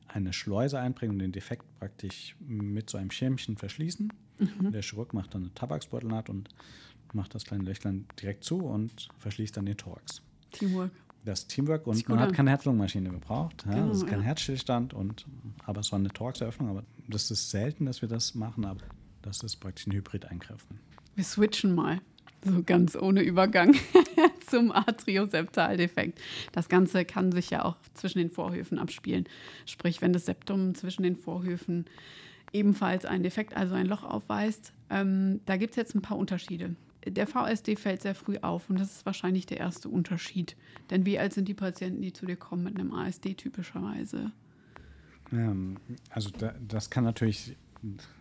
eine Schleuse einbringen und den Defekt praktisch mit so einem Schirmchen verschließen. Mhm. Der Chirurg macht dann eine Tabaksbeutelnaht und macht das kleine Löchlein direkt zu und verschließt dann den Thorax. Teamwork. Das Teamwork und man hat keine Herz-Lungen-Maschine gebraucht. Ja, Genau, das ist kein ja. Herzstillstand, und, aber es war eine Thoraxeröffnung. Aber das ist selten, dass wir das machen, aber das ist praktisch ein Hybrideingriff. Wir switchen mal. So ganz ohne Übergang zum Atrioseptaldefekt. Das Ganze kann sich ja auch zwischen den Vorhöfen abspielen. Sprich, wenn das Septum zwischen den Vorhöfen ebenfalls einen Defekt, also ein Loch aufweist. Ähm, da gibt es jetzt ein paar Unterschiede. Der VSD fällt sehr früh auf und das ist wahrscheinlich der erste Unterschied. Denn wie alt sind die Patienten, die zu dir kommen mit einem ASD typischerweise? Ähm, also da, das kann natürlich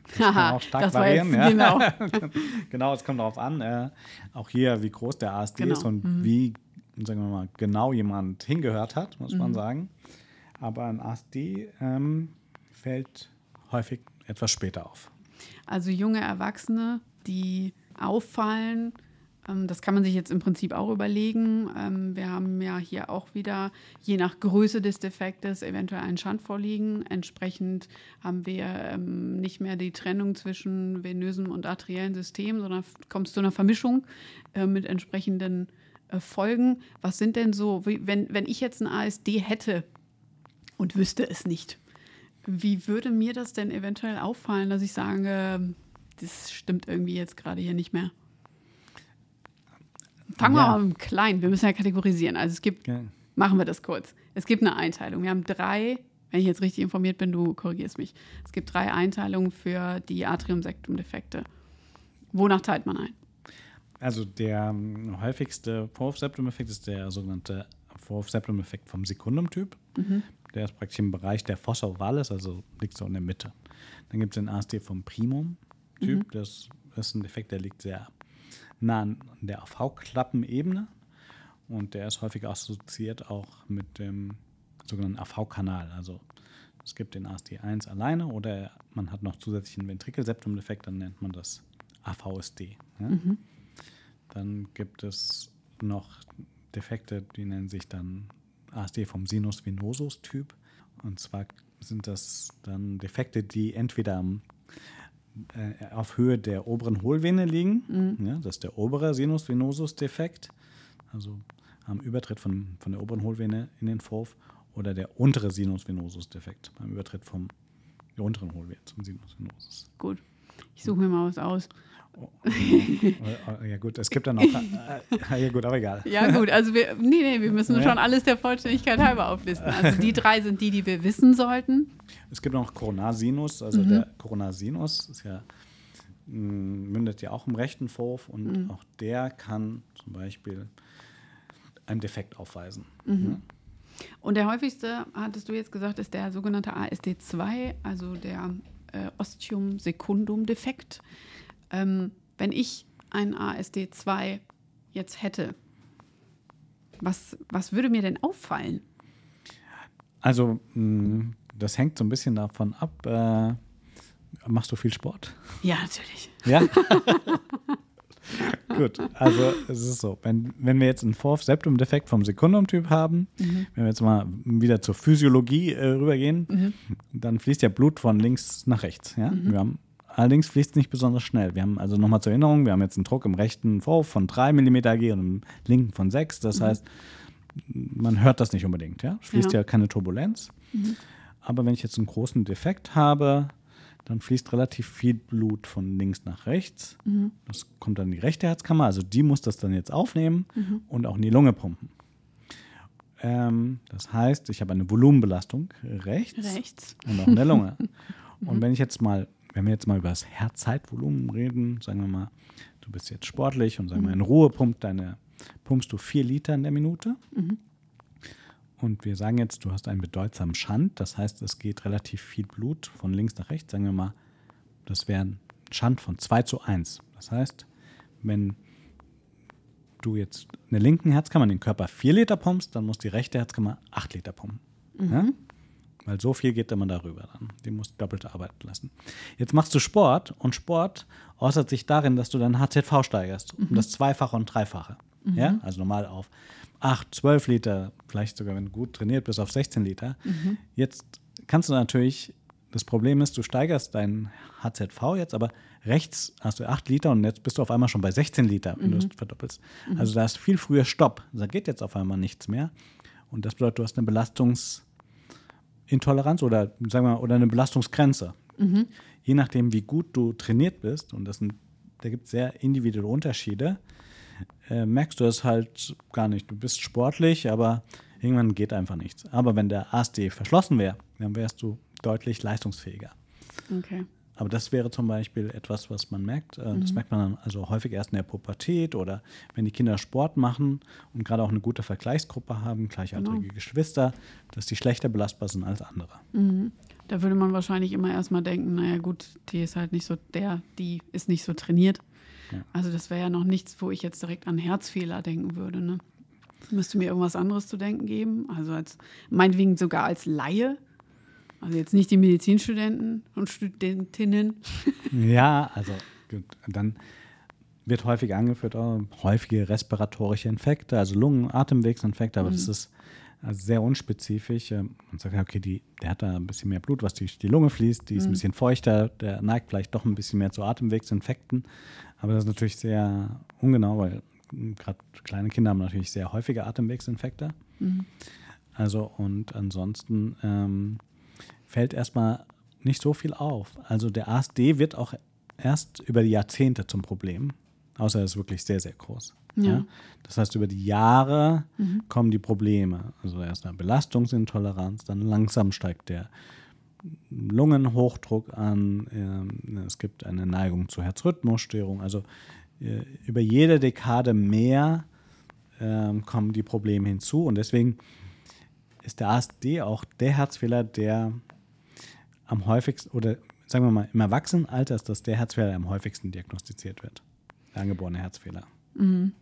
das kann auch stark variieren. jetzt- ja. genau. genau, es kommt darauf an, äh, auch hier, wie groß der ASD Genau. ist und wie, sagen wir mal, genau jemand hingehört hat, muss Mhm. man sagen. Aber ein ASD ähm, fällt häufig etwas später auf. Also junge Erwachsene, die auffallen, ähm, das kann man sich jetzt im Prinzip auch überlegen. Ähm, wir haben ja hier auch wieder, je nach Größe des Defektes, eventuell einen Schand vorliegen. Entsprechend haben wir ähm, nicht mehr die Trennung zwischen venösem und arteriellen System, sondern kommt es zu einer Vermischung äh, mit entsprechenden äh, Folgen. Was sind denn so, wenn, wenn ich jetzt ein ASD hätte und wüsste es nicht, wie würde mir das denn eventuell auffallen, dass ich sage, das stimmt irgendwie jetzt gerade hier nicht mehr? Fangen wir Ja. mal mit klein. Wir müssen ja kategorisieren. Also es gibt, Ja. machen wir das kurz. Es gibt eine Einteilung. Wir haben drei, wenn ich jetzt richtig informiert bin, du korrigierst mich. Es gibt drei Einteilungen für die Atrium-Sektum-Defekte. Wonach teilt man ein? Also der ähm, häufigste Vorhof-Septum-Effekt ist der sogenannte Vorhof-Septum-Effekt vom Sekundum-Typ. Der ist praktisch im Bereich der Fossa ovalis, also liegt so in der Mitte. Dann gibt es den ASD vom Primum-Typ. Das ist ein Defekt, der liegt sehr nah an der AV-Klappenebene und der ist häufig assoziiert auch mit dem sogenannten AV-Kanal. Also es gibt den ASD1 alleine oder man hat noch zusätzlich einen Ventrikelseptum-Defekt, dann nennt man das AVSD. Ja? Dann gibt es noch Defekte, die nennen sich dann ASD vom Sinus venosus Typ. Und zwar sind das dann Defekte, die entweder äh, auf Höhe der oberen Hohlvene liegen. Ja, das ist der obere Sinus venosus Defekt, also am Übertritt von, von der oberen Hohlvene in den Vorhof. Oder der untere Sinus venosus Defekt, beim Übertritt vom der unteren Hohlvene zum Sinus venosus. Gut. Ich suche mir mal was aus. Ja gut, es gibt dann auch, ja gut, aber egal. Ja, gut, also wir, nee, nee, wir müssen Ja. schon alles der Vollständigkeit halber auflisten. Also die drei sind die, die wir wissen sollten. Es gibt noch Coronarsinus, also Mhm. der Coronarsinus ist ja, mh, mündet ja auch im rechten Vorhof und Mhm. auch der kann zum Beispiel einen Defekt aufweisen. Mhm. Ja? Und der häufigste, hattest du jetzt gesagt, ist der sogenannte ASD2, also der äh, Ostium Secundum Defekt. Ähm, wenn ich einen ASD2 jetzt hätte, was, was würde mir denn auffallen? Also mh, das hängt so ein bisschen davon ab, äh, machst du viel Sport? Ja, natürlich. Ja? Gut, also es ist so, wenn, wenn wir jetzt einen Vorhof-Septum-Defekt vom Sekundum-Typ haben, Mhm. wenn wir jetzt mal wieder zur Physiologie äh, rübergehen, dann fließt ja Blut von links nach rechts. Ja? Mhm. Wir haben, allerdings fließt es nicht besonders schnell. Wir haben also nochmal zur Erinnerung, wir haben jetzt einen Druck im rechten Vorhof von 3 mm G und im linken von 6. Das heißt, man hört das nicht unbedingt. Ja? Es fließt Mhm. Ja. ja keine Turbulenz. Aber wenn ich jetzt einen großen Defekt habe, dann fließt relativ viel Blut von links nach rechts. Das kommt dann in die rechte Herzkammer, also die muss das dann jetzt aufnehmen und auch in die Lunge pumpen. Ähm, das heißt, ich habe eine Volumenbelastung rechts, Rechts. und auch in der Lunge. und wenn ich jetzt mal, wenn wir jetzt mal über das Herzzeitvolumen reden, sagen wir mal, du bist jetzt sportlich und sagen wir in Ruhe pumpt deine, pumpst du vier Liter in der Minute. Und wir sagen jetzt, du hast einen bedeutsamen Schand, das heißt, es geht relativ viel Blut von links nach rechts. Sagen wir mal, das wäre ein Schand von 2 zu 1. Das heißt, wenn du jetzt in der linken Herzkammer in den Körper 4 Liter pumpst, dann muss die rechte Herzkammer 8 Liter pumpen. Ja? Weil so viel geht immer darüber dann. Die muss doppelt arbeiten lassen. Jetzt machst du Sport und Sport äußert sich darin, dass du dein HZV steigerst. Um das Zweifache und Dreifache. Ja? Also normal auf 8, 12 Liter, vielleicht sogar, wenn du gut trainiert bist, auf 16 Liter. Jetzt kannst du natürlich, das Problem ist, du steigerst dein HZV jetzt, aber rechts hast du 8 Liter und jetzt bist du auf einmal schon bei 16 Liter, wenn mhm. du es verdoppelst. Mhm. Also da ist viel früher Stopp. Da geht jetzt auf einmal nichts mehr. Und das bedeutet, du hast eine Belastungsintoleranz oder sagen wir mal, oder eine Belastungsgrenze. Mhm. Je nachdem, wie gut du trainiert bist, und das sind, da gibt es sehr individuelle Unterschiede, äh, merkst du es halt gar nicht. Du bist sportlich, aber irgendwann geht einfach nichts. Aber wenn der ASD verschlossen wäre, dann wärst du deutlich leistungsfähiger. Okay. Aber das wäre zum Beispiel etwas, was man merkt. Äh, das mhm. merkt man dann also häufig erst in der Pubertät oder wenn die Kinder Sport machen und gerade auch eine gute Vergleichsgruppe haben, gleichaltrige genau. Geschwister, dass die schlechter belastbar sind als andere. Mhm. Da würde man wahrscheinlich immer erstmal denken, naja gut, die ist halt nicht so, der, die ist nicht so trainiert. Ja. Also das wäre ja noch nichts, wo ich jetzt direkt an Herzfehler denken würde. Ne? Müsste mir irgendwas anderes zu denken geben. Also als meinetwegen sogar als Laie also jetzt nicht die Medizinstudenten und Studentinnen. Ja, also dann wird häufig angeführt, oh, häufige respiratorische Infekte, also Lungen-, Atemwegsinfekte, aber mhm. das ist also sehr unspezifisch. Man sagt, okay, die, der hat da ein bisschen mehr Blut, was durch die Lunge fließt, die ist mhm. ein bisschen feuchter, der neigt vielleicht doch ein bisschen mehr zu Atemwegsinfekten. Aber das ist natürlich sehr ungenau, weil gerade kleine Kinder haben natürlich sehr häufige Atemwegsinfekte. Mhm. Also und ansonsten ähm, fällt erstmal nicht so viel auf. Also der ASD wird auch erst über die Jahrzehnte zum Problem, außer er ist wirklich sehr, sehr groß. Ja. ja. Das heißt, über die Jahre mhm. kommen die Probleme. Also erst eine Belastungsintoleranz, dann langsam steigt der Lungenhochdruck an, ähm, es gibt eine Neigung zur Herzrhythmusstörung. Also äh, über jede Dekade mehr ähm, kommen die Probleme hinzu und deswegen ist der ASD auch der Herzfehler, der am häufigsten, oder sagen wir mal, im Erwachsenenalter ist das der Herzfehler, der am häufigsten diagnostiziert wird. Angeborene Herzfehler. Mhm.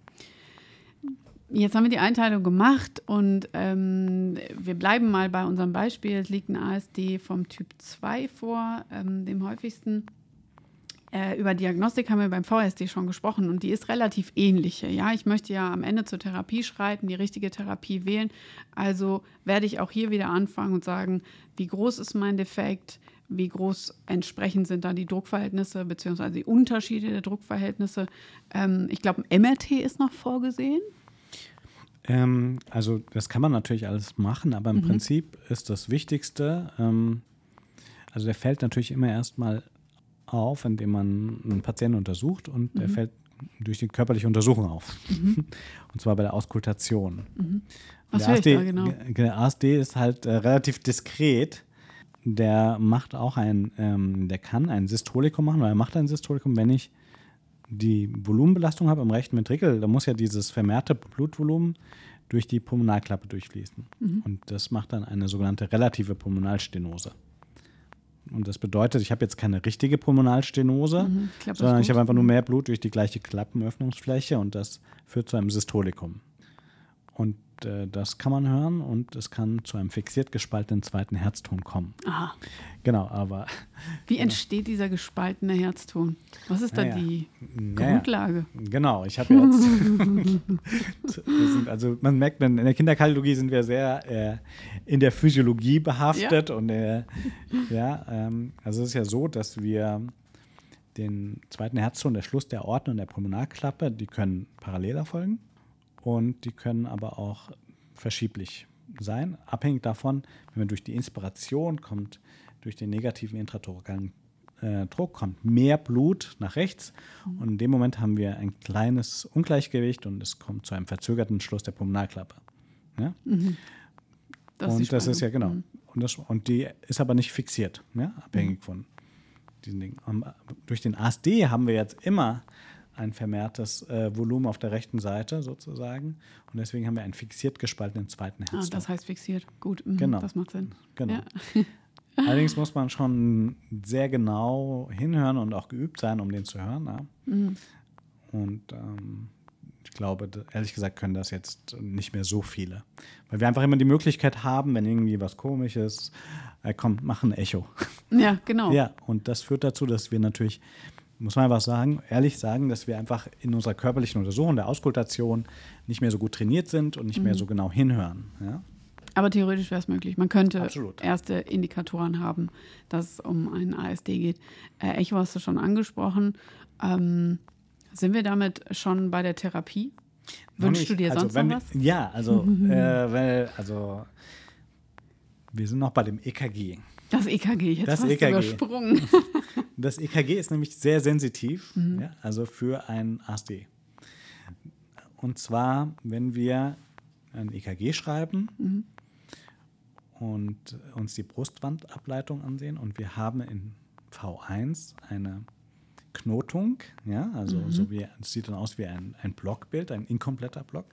Jetzt haben wir die Einteilung gemacht und ähm, wir bleiben mal bei unserem Beispiel. Es liegt ein ASD vom Typ 2 vor, ähm, dem häufigsten. Äh, über Diagnostik haben wir beim VSD schon gesprochen und die ist relativ ähnliche. Ja, ich möchte ja am Ende zur Therapie schreiten, die richtige Therapie wählen. Also werde ich auch hier wieder anfangen und sagen, wie groß ist mein Defekt, wie groß entsprechend sind da die Druckverhältnisse beziehungsweise die Unterschiede der Druckverhältnisse. Ähm, ich glaube, ein MRT ist noch vorgesehen. Ähm, also das kann man natürlich alles machen, aber im mhm. Prinzip ist das Wichtigste, ähm, also der fällt natürlich immer erstmal auf, indem man einen Patienten untersucht und mhm. er fällt durch die körperliche Untersuchung auf. Mhm. Und zwar bei der Auskultation. Mhm. Was der, ASD, da genau? der ASD ist halt äh, relativ diskret. Der macht auch ein, ähm, der kann ein Systolikum machen, oder er macht ein Systolikum, wenn ich die Volumenbelastung habe im rechten Ventrikel. Da muss ja dieses vermehrte Blutvolumen durch die Pulmonalklappe durchfließen. Mhm. Und das macht dann eine sogenannte relative Pulmonalstenose. Und das bedeutet, ich habe jetzt keine richtige Pulmonalstenose, mhm, sondern ich habe einfach nur mhm. mehr Blut durch die gleiche Klappenöffnungsfläche und das führt zu einem Systolikum. Und äh, das kann man hören und es kann zu einem fixiert gespaltenen zweiten Herzton kommen. Aha. Genau, aber. Wie entsteht dieser gespaltene Herzton? Was ist da die Grundlage? Genau, ich habe jetzt. sind, also, man merkt, in der Kinderkardiologie sind wir sehr äh, in der Physiologie behaftet ja. und äh, ja, ähm, also es ist ja so, dass wir den zweiten Herzton, der Schluss der Aorten und der Pulmonalklappe, die können parallel erfolgen und die können aber auch verschieblich sein, abhängig davon, wenn man durch die Inspiration kommt, durch den negativen intratorikalen äh, Druck kommt mehr Blut nach rechts mhm. und in dem Moment haben wir ein kleines Ungleichgewicht und es kommt zu einem verzögerten Schluss der Pulmonalklappe. Ja? Mhm. Das und das ist ja genau. Mhm. Und, das, und die ist aber nicht fixiert, ja? abhängig mhm. von diesen Dingen. Und durch den ASD haben wir jetzt immer ein vermehrtes äh, Volumen auf der rechten Seite sozusagen. Und deswegen haben wir einen fixiert gespaltenen zweiten Herzton. Ah, das heißt fixiert. Gut, mhm, genau. das macht Sinn. Genau. Ja. Allerdings muss man schon sehr genau hinhören und auch geübt sein, um den zu hören. Ja? Mhm. Und ähm, ich glaube, ehrlich gesagt, können das jetzt nicht mehr so viele. Weil wir einfach immer die Möglichkeit haben, wenn irgendwie was komisches äh, kommt, machen ein Echo. Ja, genau. Ja, und das führt dazu, dass wir natürlich muss man einfach sagen, ehrlich sagen, dass wir einfach in unserer körperlichen Untersuchung der Auskultation nicht mehr so gut trainiert sind und nicht mhm. mehr so genau hinhören. Ja? Aber theoretisch wäre es möglich. Man könnte Absolut. erste Indikatoren haben, dass es um einen ASD geht. Äh, Echo hast du schon angesprochen. Ähm, sind wir damit schon bei der Therapie? Wünschst du dir also, sonst wenn noch was? Ja, also, äh, weil, also wir sind noch bei dem EKG. Das EKG, jetzt Das hast EKG. übersprungen. Das EKG ist nämlich sehr sensitiv, Mhm. ja, also für ein ASD. Und zwar, wenn wir ein EKG schreiben Mhm. und uns die Brustwandableitung ansehen und wir haben in V1 eine Knotung, ja, also Mhm. so wie es sieht dann aus wie ein, ein Blockbild, ein inkompletter Block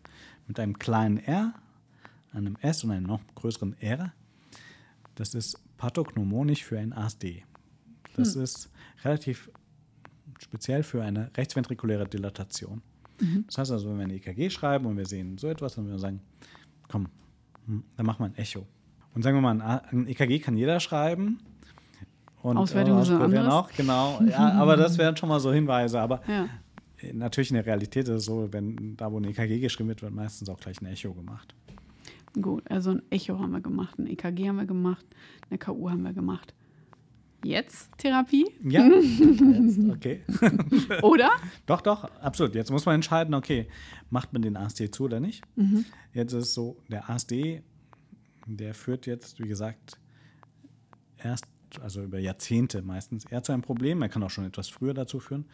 mit einem kleinen R, einem S und einem noch größeren R. Das ist pathognomonisch für ein ASD. Das ist relativ speziell für eine rechtsventrikuläre Dilatation. Das heißt also, wenn wir ein EKG schreiben und wir sehen so etwas, dann würden wir sagen, komm, hm, dann machen wir ein Echo. Und sagen wir mal, ein ein EKG kann jeder schreiben. Und Auswertung äh, ist anderes. auch, genau. Ja, aber das wären schon mal so Hinweise. Aber Ja. äh, natürlich in der Realität ist es so, wenn da, wo ein EKG geschrieben wird, wird meistens auch gleich ein Echo gemacht. Gut, also ein Echo haben wir gemacht, ein EKG haben wir gemacht, eine KU haben wir gemacht. Jetzt Therapie? Ja, jetzt, okay. Oder? Doch, doch, absolut. Jetzt muss man entscheiden, okay, macht man den ASD zu oder nicht? Mhm. Jetzt ist es so, der ASD, der führt jetzt, wie gesagt, erst, also über Jahrzehnte meistens, eher zu einem Problem. Er kann auch schon etwas früher dazu führen.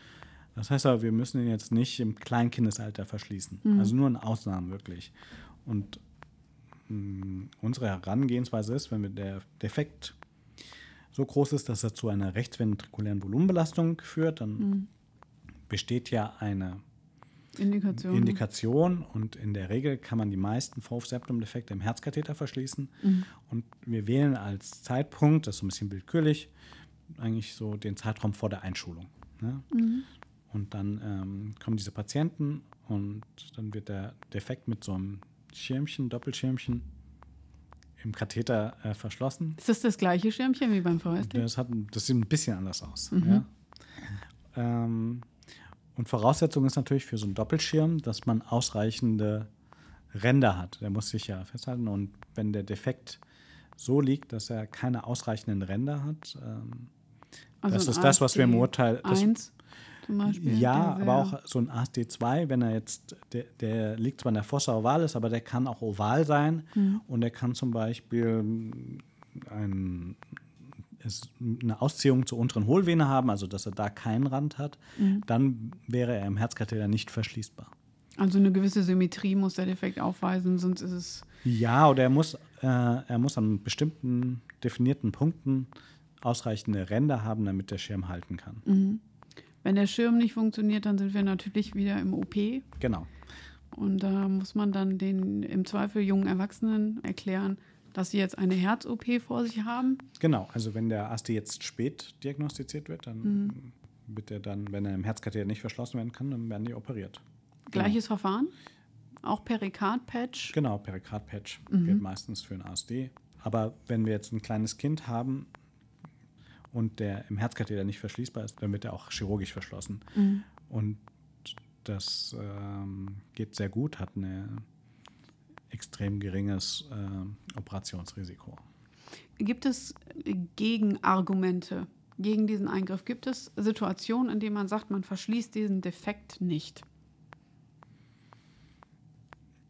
Das heißt aber, wir müssen ihn jetzt nicht im Kleinkindesalter verschließen. Mhm. Also nur in Ausnahmen wirklich. Und mh, unsere Herangehensweise ist, wenn der Defekt so groß ist, dass er zu einer rechtsventrikulären Volumenbelastung führt, dann Mhm. besteht ja eine Indikation. Indikation und in der Regel kann man die meisten Vorhof-Septum-Defekte im Herzkatheter verschließen. Und wir wählen als Zeitpunkt, das ist so ein bisschen willkürlich, eigentlich so den Zeitraum vor der Einschulung. Ne? Und dann ähm, kommen diese Patienten und dann wird der Defekt mit so einem Schirmchen, Doppelschirmchen im Katheter äh, verschlossen. Ist das das gleiche Schirmchen wie beim VSD? Das, hat, das sieht ein bisschen anders aus. Ja. Ähm, und Voraussetzung ist natürlich für so einen Doppelschirm, dass man ausreichende Ränder hat. Der muss sich ja festhalten. Und wenn der Defekt so liegt, dass er keine ausreichenden Ränder hat, ähm, das ein ist das, was wir im Urteil- das- 1 zum Beispiel. ja, aber auch so ein ASD2, wenn er jetzt, der, der liegt zwar in der Fossa ovalis, aber der kann auch oval sein Mhm. und der kann zum Beispiel mm, ein, eine Ausziehung zur unteren Hohlvene haben, also dass er da keinen Rand hat, Mhm. dann wäre er im Herzkatheter nicht verschließbar. Also eine gewisse Symmetrie muss der Defekt aufweisen, sonst ist es. Ja, oder er muss, äh, er muss an bestimmten definierten Punkten ausreichende Ränder haben, damit der Schirm halten kann. Mhm. Wenn der Schirm nicht funktioniert, dann sind wir natürlich wieder im OP. Genau. Und da muss man dann den im Zweifel jungen Erwachsenen erklären, dass sie jetzt eine Herz-OP vor sich haben. Genau, also wenn der ASD jetzt spät diagnostiziert wird, dann Mhm. wird er dann, wenn er im Herzkatheter nicht verschlossen werden kann, dann werden die operiert. Gleiches Verfahren. Auch Perikard-Patch. Genau, Perikardpatch Mhm. gilt meistens für einen ASD. Aber wenn wir jetzt ein kleines Kind haben und der im Herzkatheter nicht verschließbar ist, dann wird er auch chirurgisch verschlossen. Mhm. Und das ähm, geht sehr gut, hat ein extrem geringes ähm, Operationsrisiko. Gibt es Gegenargumente gegen diesen Eingriff? Gibt es Situationen, in denen man sagt, man verschließt diesen Defekt nicht?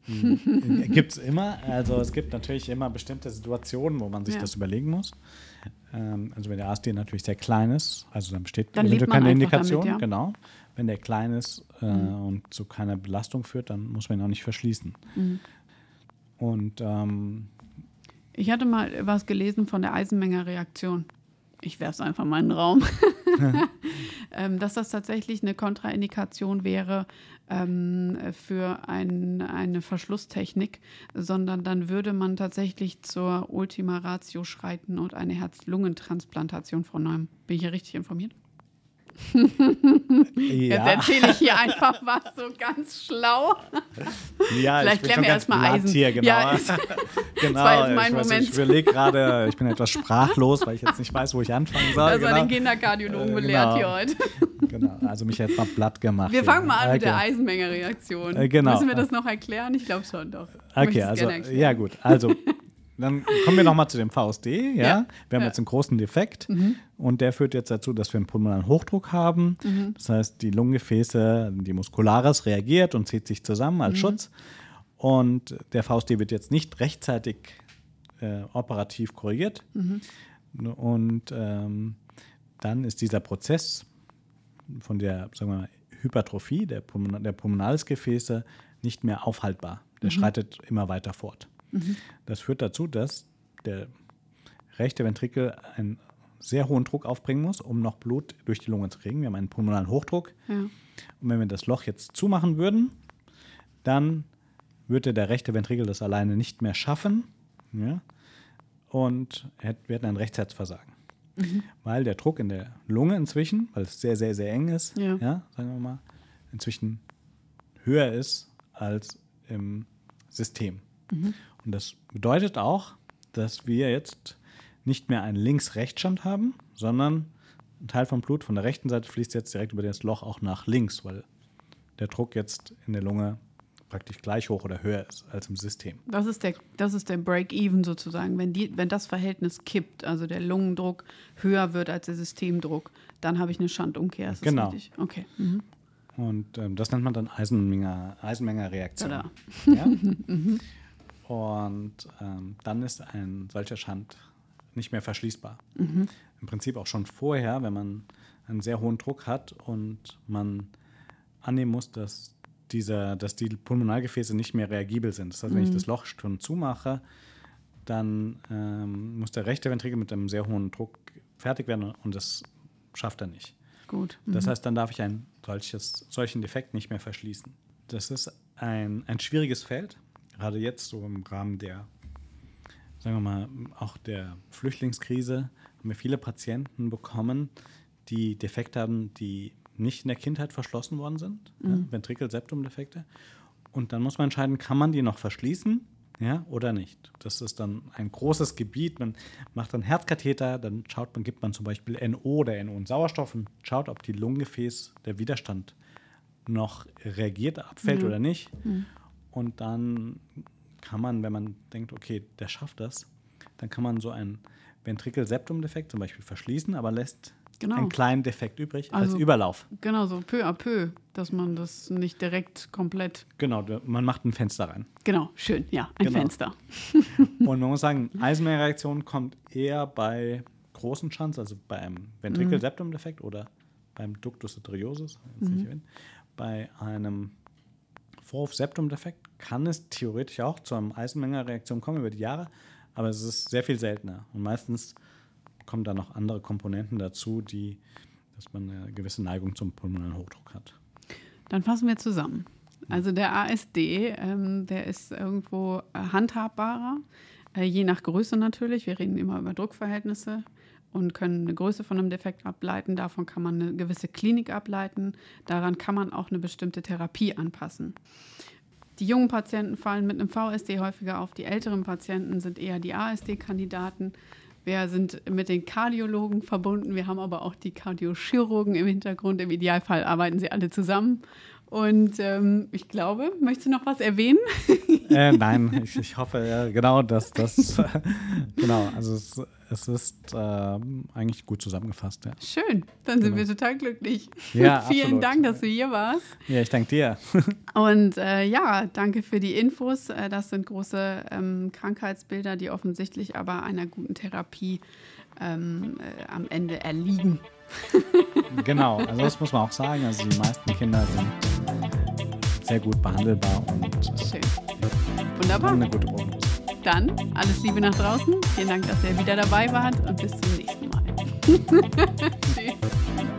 Gibt es immer. Also es gibt natürlich immer bestimmte Situationen, wo man sich Ja. das überlegen muss. Ähm, also wenn der ASD natürlich sehr klein ist, also dann besteht Dann keine Indikation. damit, ja. Genau. Wenn der klein ist äh, und zu keiner Belastung führt, dann muss man ihn auch nicht verschließen. Und ähm, Ich hatte mal was gelesen von der Eisenmenger-Reaktion. Ich werfe es einfach mal in den Raum. ähm, dass das tatsächlich eine Kontraindikation wäre ähm, für ein, eine Verschlusstechnik, sondern dann würde man tatsächlich zur Ultima Ratio schreiten und eine Herz-Lungentransplantation vornehmen. Bin ich hier richtig informiert? Jetzt ja, erzähle ich hier einfach was so ganz schlau. ja vielleicht klären wir ganz erst mal platt Eisen. hier, genau. Ja, ist- genau. war jetzt mein ich weiß, Moment. Ich überlege gerade, ich bin etwas sprachlos, weil ich jetzt nicht weiß, wo ich anfangen soll. War genau. den Kinderkardiologen Äh, belehrt genau. hier heute. genau. Also mich jetzt mal platt gemacht. Wir fangen mal an mit der Okay. Eisenmenger-Reaktion. Äh, genau. Müssen wir das noch erklären? Ich glaube schon, doch. Okay, also ja gut. Also dann kommen wir nochmal zu dem VSD. Ja? Ja. Wir haben Ja. jetzt einen großen Defekt und der führt jetzt dazu, dass wir einen pulmonalen Hochdruck haben. Das heißt, die Lungengefäße, die Muscularis reagiert und zieht sich zusammen als Schutz. Und der VSD wird jetzt nicht rechtzeitig äh, operativ korrigiert. Und ähm, dann ist dieser Prozess von der sagen wir mal, Hypertrophie der, Pulmon der Pulmonalsgefäße nicht mehr aufhaltbar. Der schreitet immer weiter fort. Das führt dazu, dass der rechte Ventrikel einen sehr hohen Druck aufbringen muss, um noch Blut durch die Lunge zu kriegen. Wir haben einen pulmonalen Hochdruck. Ja. Und wenn wir das Loch jetzt zumachen würden, dann würde der rechte Ventrikel das alleine nicht mehr schaffen. Ja? Und wir hätten ein Rechtsherzversagen. Weil der Druck in der Lunge inzwischen, weil es sehr, sehr, sehr eng ist, Ja. sagen wir mal, inzwischen höher ist als im System. Und das bedeutet auch, dass wir jetzt nicht mehr einen Links-Rechts-Stand haben, sondern ein Teil vom Blut von der rechten Seite fließt jetzt direkt über das Loch auch nach links, weil der Druck jetzt in der Lunge praktisch gleich hoch oder höher ist als im System. Das ist der, das ist der Break-Even sozusagen. Wenn, die, wenn das Verhältnis kippt, also der Lungendruck höher wird als der Systemdruck, dann habe ich eine Schandumkehr. Ist das Genau. richtig? Okay. Mhm. Und ähm, das nennt man dann Eisenmenger, Eisenmenger-Reaktion. Tada. Ja? Und ähm, dann ist ein solcher Schand nicht mehr verschließbar. Im Prinzip auch schon vorher, wenn man einen sehr hohen Druck hat und man annehmen muss, dass, dieser, dass die Pulmonalgefäße nicht mehr reagibel sind. Das heißt, wenn ich das Loch schon zumache, dann ähm, muss der rechte Ventrikel mit einem sehr hohen Druck fertig werden und das schafft er nicht. Gut. Das heißt, dann darf ich einen solches, solchen Defekt nicht mehr verschließen. Das ist ein, ein schwieriges Feld, gerade jetzt so im Rahmen der, sagen wir mal, auch der Flüchtlingskrise haben wir viele Patienten bekommen, die Defekte haben, die nicht in der Kindheit verschlossen worden sind, ja, Ventrikel-Septum-Defekte. Und dann muss man entscheiden, kann man die noch verschließen ja, oder nicht. Das ist dann ein großes Gebiet. Man macht dann Herzkatheter, dann schaut man, gibt man zum Beispiel NO oder NO und Sauerstoff und schaut, ob die Lungengefäß, der Widerstand noch reagiert, abfällt oder nicht. Und dann kann man, wenn man denkt, okay, der schafft das, dann kann man so einen Ventrikel-Septum-Defekt zum Beispiel verschließen, aber lässt Genau. einen kleinen Defekt übrig als Also- Überlauf. Genau, so peu à peu, dass man das nicht direkt komplett. Genau, man macht ein Fenster rein. Genau, schön, ja, ein Genau. Fenster. Und man muss sagen, Eisenmenger-Reaktion kommt eher bei großen Schanz, also bei einem Ventrikel-Septum-Defekt oder beim Ductus arteriosus. erwähnt. Bei einem Vorhof-Septum-Defekt kann es theoretisch auch zu einer Eisenmenger-Reaktion kommen über die Jahre, aber es ist sehr viel seltener. Und meistens kommen da noch andere Komponenten dazu, die, dass man eine gewisse Neigung zum pulmonalen Hochdruck hat. Dann fassen wir zusammen. Also der ASD, ähm, der ist irgendwo handhabbarer, äh, je nach Größe natürlich. Wir reden immer über Druckverhältnisse und können eine Größe von einem Defekt ableiten. Davon kann man eine gewisse Klinik ableiten. Daran kann man auch eine bestimmte Therapie anpassen. Die jungen Patienten fallen mit einem VSD häufiger auf. Die älteren Patienten sind eher die ASD-Kandidaten. Wir sind mit den Kardiologen verbunden. Wir haben aber auch die Kardiochirurgen im Hintergrund. Im Idealfall arbeiten sie alle zusammen. Und ähm, ich glaube, möchtest du noch was erwähnen? Äh, nein, ich, ich hoffe äh, genau, dass das genau, also es, es ist ähm, eigentlich gut zusammengefasst. Ja, Schön, dann sind Genau. wir total glücklich. Ja, Vielen absolut. Dank, dass du hier warst. ja ich danke dir. Und äh, ja, danke für die Infos. Äh, das sind große ähm, Krankheitsbilder, die offensichtlich aber einer guten Therapie ähm, äh, am Ende erliegen. Genau, also das muss man auch sagen. Also die meisten Kinder sind sehr gut behandelbar und äh, Schön. Wunderbar. eine gute Prognose. Dann alles Liebe nach draußen. Vielen Dank, dass ihr wieder dabei wart und bis zum nächsten Mal. Tschüss.